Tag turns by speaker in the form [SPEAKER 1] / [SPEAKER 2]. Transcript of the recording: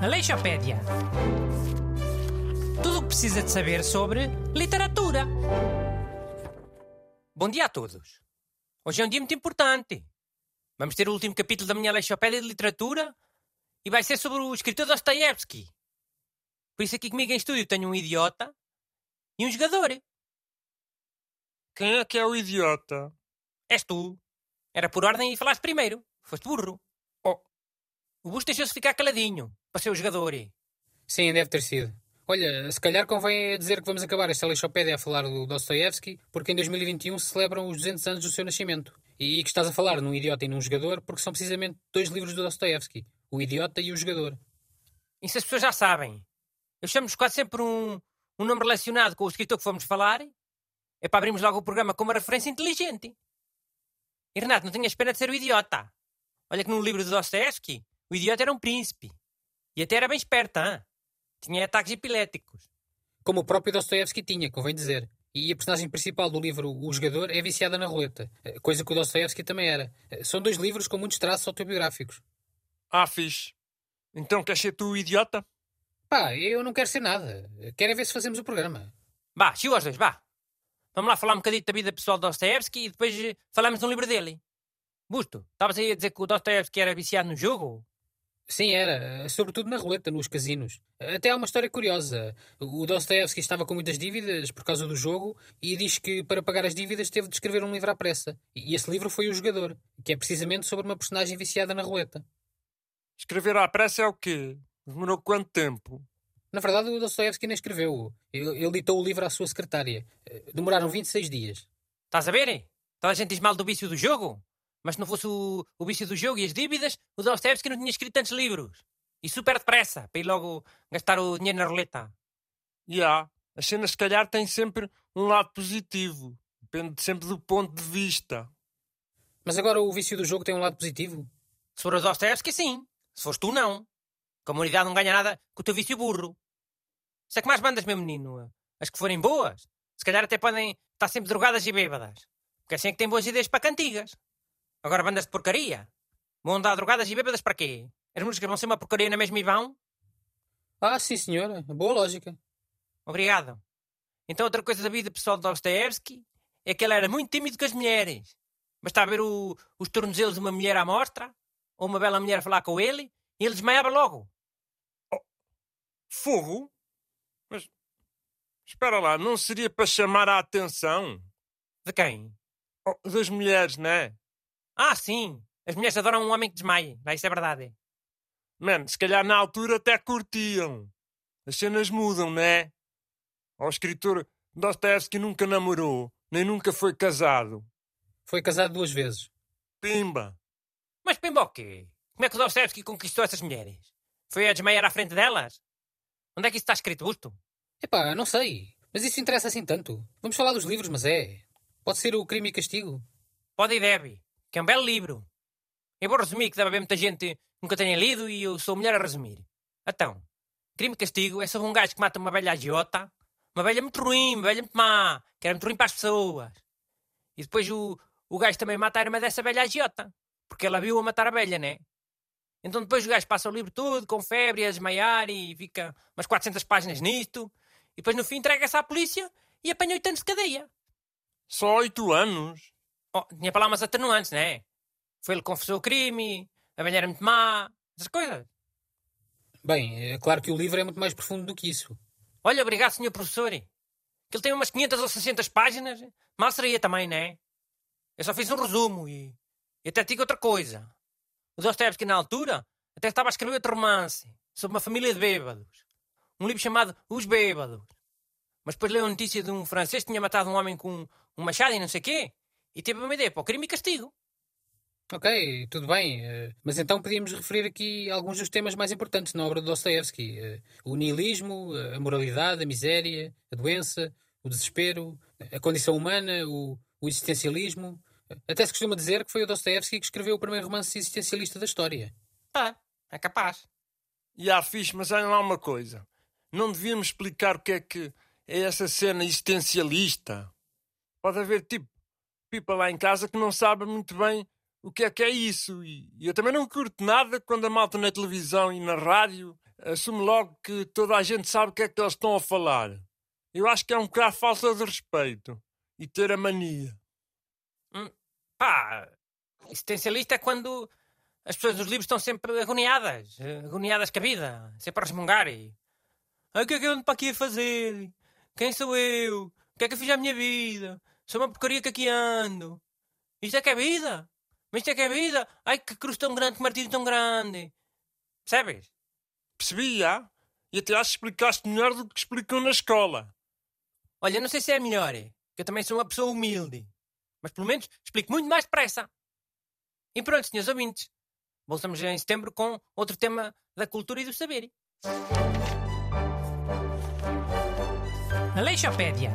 [SPEAKER 1] Aleixopédia. Tudo o que precisa de saber sobre literatura. Bom dia a todos. Hoje é um dia muito importante. Vamos ter o último capítulo da minha Aleixopédia de literatura e vai ser sobre o escritor Dostoiévski. Por isso aqui comigo em estúdio tenho um idiota e um jogador.
[SPEAKER 2] Quem é que é o idiota?
[SPEAKER 1] És tu. Era por ordem e falaste primeiro. Foste burro.
[SPEAKER 2] Oh.
[SPEAKER 1] O Busto deixou-se ficar caladinho para ser o jogador.
[SPEAKER 3] Sim, deve ter sido. Olha, se calhar convém dizer que vamos acabar esta lixopédia a falar do Dostoevsky, porque em 2021 se celebram os 200 anos do seu nascimento. E que estás a falar num idiota e num jogador, porque são precisamente dois livros do Dostoevsky, O Idiota e o Jogador.
[SPEAKER 1] Isso as pessoas já sabem. Eu chamo-vos quase sempre um, um nome relacionado com o escritor que fomos falar. É para abrirmos logo o programa com uma referência inteligente. E Renato, não tinhas pena de ser o idiota. Olha que no livro de Dostoevsky, o idiota era um príncipe. E até era bem esperto, hein? Tinha ataques epiléticos.
[SPEAKER 3] Como o próprio Dostoevsky tinha, convém dizer. E a personagem principal do livro O Jogador é viciada na roleta, coisa que o Dostoevsky também era. São dois livros com muitos traços autobiográficos.
[SPEAKER 2] Ah, fixe. Então queres ser tu o idiota?
[SPEAKER 3] Pá, eu não quero ser nada. Quero é ver se fazemos o programa.
[SPEAKER 1] Vá, chiu aos dois, vá. Vamos lá falar um bocadinho da vida pessoal de Dostoevsky e depois eh, falamos de um livro dele. Busto, estavas aí a dizer que o Dostoevsky era viciado no jogo?
[SPEAKER 3] Sim, era. Sobretudo na roleta, nos casinos. Até há uma história curiosa. O Dostoevsky estava com muitas dívidas por causa do jogo e diz que para pagar as dívidas teve de escrever um livro à pressa. E esse livro foi O Jogador, que é precisamente sobre uma personagem viciada na roleta.
[SPEAKER 2] Escrever à pressa é o quê? Demorou quanto tempo?
[SPEAKER 3] Na verdade, o Dostoevsky nem escreveu. Ele, ele ditou o livro à sua secretária. Demoraram 26 dias.
[SPEAKER 1] Estás a ver? Toda a gente diz mal do vício do jogo? Mas se não fosse o, o vício do jogo e as dívidas, o Dostoevsky não tinha escrito tantos livros. E super depressa, para ir logo gastar o dinheiro na roleta.
[SPEAKER 2] Já. Yeah. As cenas, se calhar, têm sempre um lado positivo. Depende sempre do ponto de vista.
[SPEAKER 3] Mas agora o vício do jogo tem um lado positivo?
[SPEAKER 1] Se for o Dostoevsky, sim. Se fores tu, não. A comunidade não ganha nada com o teu vício burro. Se é que mais bandas, meu menino, as que forem boas, se calhar até podem estar sempre drogadas e bêbadas. Porque assim é que têm boas ideias para cantigas. Agora bandas de porcaria. Vão andar drogadas e bêbadas para quê? As músicas vão ser uma porcaria na mesma e vão?
[SPEAKER 3] Ah, sim, senhora. Boa lógica.
[SPEAKER 1] Obrigado. Então outra coisa da vida pessoal de Dostoevsky é que ele era muito tímido com as mulheres. Bastava ver o, os tornozelos de uma mulher à mostra, ou uma bela mulher a falar com ele, e ele desmaiava logo.
[SPEAKER 2] Oh, fogo? Mas espera lá, não seria para chamar a atenção?
[SPEAKER 1] De quem?
[SPEAKER 2] Oh, das mulheres, não é?
[SPEAKER 1] Ah, sim. As mulheres adoram um homem que desmaie. Isso é verdade.
[SPEAKER 2] Mano, se calhar na altura até curtiam. As cenas mudam, não é? O escritor Dostoevsky nunca namorou, nem nunca foi casado.
[SPEAKER 3] Foi casado duas vezes.
[SPEAKER 2] Pimba.
[SPEAKER 1] Mas pimba o quê? Como é que o Dostoevsky conquistou essas mulheres? Foi a desmaiar à frente delas? Onde é que isso está escrito, Busto?
[SPEAKER 3] Epá, não sei. Mas isso interessa assim tanto. Vamos falar dos livros, mas é. Pode ser o Crime e Castigo?
[SPEAKER 1] Pode e deve que é um belo livro. Eu vou resumir, que deve haver muita gente que nunca tenha lido e eu sou melhor a resumir. Então, Crime e Castigo é sobre um gajo que mata uma velha agiota, uma velha muito ruim, uma velha muito má, que era muito ruim para as pessoas. E depois o, o gajo também mata a irmã dessa velha agiota, porque ela viu a matar a velha, né? Então depois o gajo passa o livro todo, com febre, a desmaiar e fica umas 400 páginas nisto. E depois no fim entrega-se à polícia e apanha 8 anos de cadeia.
[SPEAKER 2] Só 8 anos?
[SPEAKER 1] Oh, tinha umas atenuantes, não é? Foi ele que confessou o crime, a velha era muito má, essas coisas.
[SPEAKER 3] Bem, é claro que o livro é muito mais profundo do que isso.
[SPEAKER 1] Olha, obrigado, senhor professor. Que ele tem umas 500 ou 600 páginas. Mal seria também, não é? Eu só fiz um resumo e, e até digo outra coisa. O Dostoevsky, na altura, até estava a escrever outro romance sobre uma família de bêbados. Um livro chamado Os Bêbados. Mas depois leu a notícia de um francês que tinha matado um homem com um machado e não sei o quê e teve uma ideia para o crime e castigo.
[SPEAKER 3] Ok, tudo bem. Mas então podíamos referir aqui alguns dos temas mais importantes na obra de Dostoevsky. O nihilismo, a moralidade, a miséria, a doença, o desespero, a condição humana, o, o existencialismo. Até se costuma dizer que foi o Dostoevsky que escreveu o primeiro romance existencialista da história.
[SPEAKER 1] Ah, é capaz.
[SPEAKER 2] E há fixe, mas olha lá uma coisa. Não devíamos explicar o que é que é essa cena existencialista? Pode haver tipo pipa lá em casa que não sabe muito bem o que é que é isso. E eu também não curto nada quando a malta na televisão e na rádio assume logo que toda a gente sabe o que é que eles estão a falar. Eu acho que é um bocado falta de respeito e ter a mania.
[SPEAKER 1] Hum, pá, existencialista é quando as pessoas dos livros estão sempre agoniadas, agoniadas com a vida, sempre a resmungar e. O que é que eu ando para aqui a fazer? Quem sou eu? O que é que eu fiz à minha vida? Sou uma porcaria que aqui ando. Isto é que é vida? Mas isto é que é vida? Ai, que cruz tão grande, que martírio tão grande. Percebes?
[SPEAKER 2] Percebi, já. E até acho que explicaste melhor do que explicam na escola.
[SPEAKER 1] Olha, não sei se é melhor, é, que eu também sou uma pessoa humilde. Mas pelo menos explico muito mais depressa. E pronto, senhores ouvintes. Voltamos em setembro com outro tema da cultura e do saber. Aleixopédia.